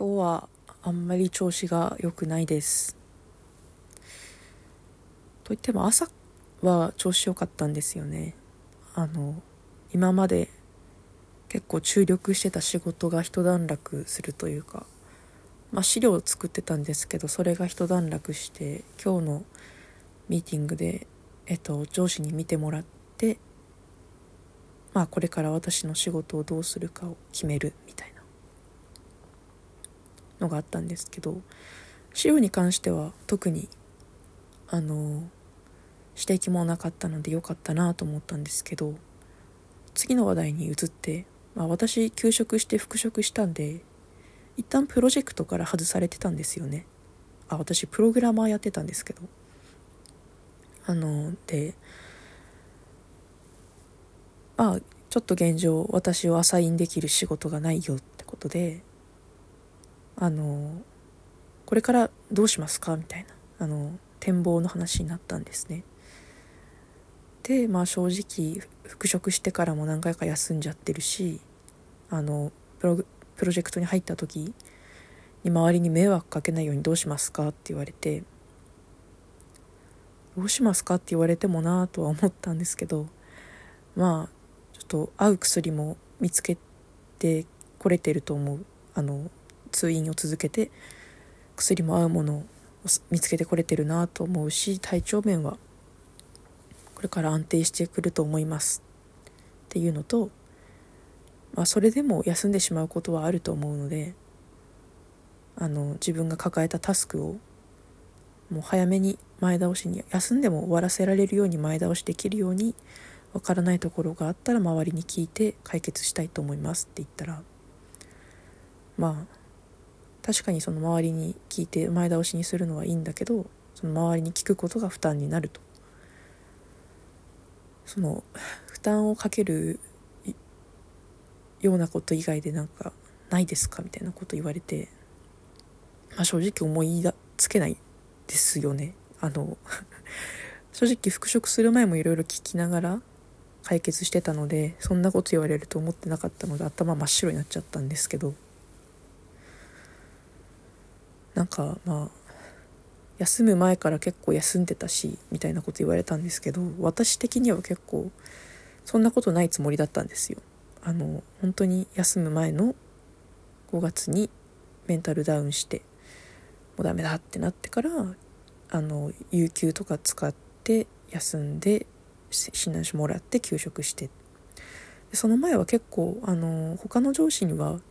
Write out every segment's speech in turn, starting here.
今日はあんまり調子が良くないです。といっても朝は調子良かったんですよね。あの今まで結構注力してた仕事が一段落するというか、まあ、資料を作ってたんですけどそれが一段落して今日のミーティングで、えっと、上司に見てもらってまあこれから私の仕事をどうするかを決めるみたいな。のがあったんですけど資料に関しては特にあの指摘もなかったので良かったなと思ったんですけど次の話題に移って、まあ、私休職して復職したんで一旦プロジェクトから外されてたんですよね。あ私プログラマーやってたんですけど。あのでまあちょっと現状私をアサインできる仕事がないよってことであのこれからどうしますか？みたいな。あの展望の話になったんですね。でまあ正直復職してからも何回か休んじゃってるしあのプロプロジェクトに入った時に周りに迷惑かけないようにどうしますか？って言われてどうしますか？って言われてもなとは思ったんですけどまあちょっと合う薬も見つけてこれてると思う。あの通院を続けて薬も合うものを見つけてこれてるなと思うし体調面はこれから安定してくると思います。っていうのと、まあ、それでも休んでしまうことはあると思うのであの自分が抱えたタスクをもう早めに前倒しに休んでも終わらせられるように前倒しできるようにわからないところがあったら周りに聞いて解決したいと思いますって言ったらまあ確かにその周りに聞いて前倒しにするのはいいんだけどその周りに聞くことが負担になると。その負担をかけるようなこと以外でなんかないですかみたいなこと言われて、まあ、正直思いつけないですよね。あの 正直復職する前もいろいろ聞きながら解決してたのでそんなこと言われると思ってなかったので頭真っ白になっちゃったんですけど。なんかまあ休む前から結構休んでたしみたいなこと言われたんですけど私的には結構そんなことないつもりだったんですよ。あの本当に休む前の5月にメンタルダウンしてもうダメだってなってからあの有給とか使って休んで診断書もらって休職して。その前は結構あの他の上司には「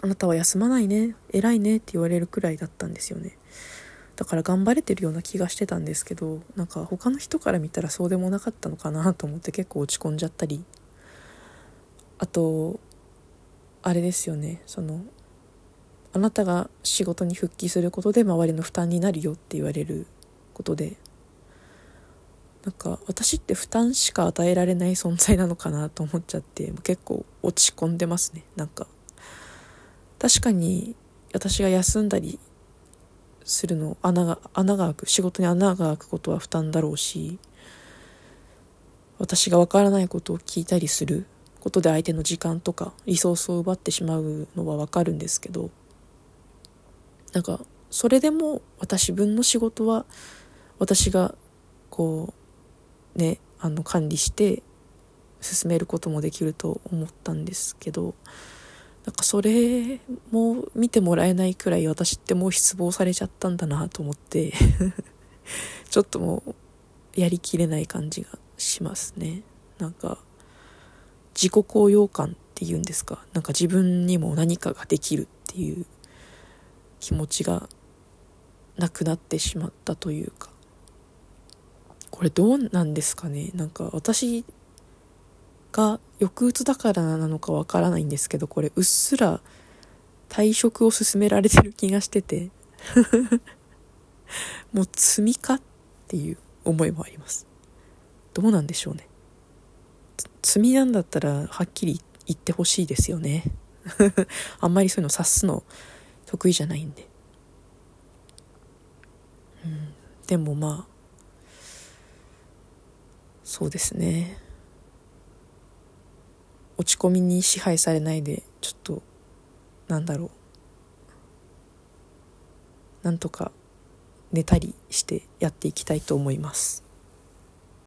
あなたは休まないね偉いね」って言われるくらいだったんですよね。だから頑張れてるような気がしてたんですけどなんか他の人から見たらそうでもなかったのかなと思って結構落ち込んじゃったり。あとあれですよねそのあなたが仕事に復帰することで周りの負担になるよって言われることで。なんか私って負担しか与えられない存在なのかなと思っちゃって結構落ち込んでますねなんか。確かに私が休んだりするの穴が穴が開く仕事に穴が開くことは負担だろうし私がわからないことを聞いたりすることで相手の時間とかリソースを奪ってしまうのはわかるんですけどなんかそれでも私分の仕事は私がこうねあの管理して進めることもできると思ったんですけどなんかそれも見てもらえないくらい私ってもう失望されちゃったんだなと思って ちょっともうやりきれない感じがしますね。なんか自己高揚感っていうんですか？なんか自分にも何かができるっていう気持ちがなくなってしまったというか。これどうなんですかね？なんか私が抑うつだからなのかわからないんですけどこれうっすら退職を勧められてる気がしてて もう罪かっていう思いもあります。どうなんでしょうね。罪なんだったらはっきり言ってほしいですよね。あんまりそういうの察すの得意じゃないんで。うん。でもまあそうですね。落ち込みに支配されないでちょっとなんだろうなんとか寝たりしてやっていきたいと思います。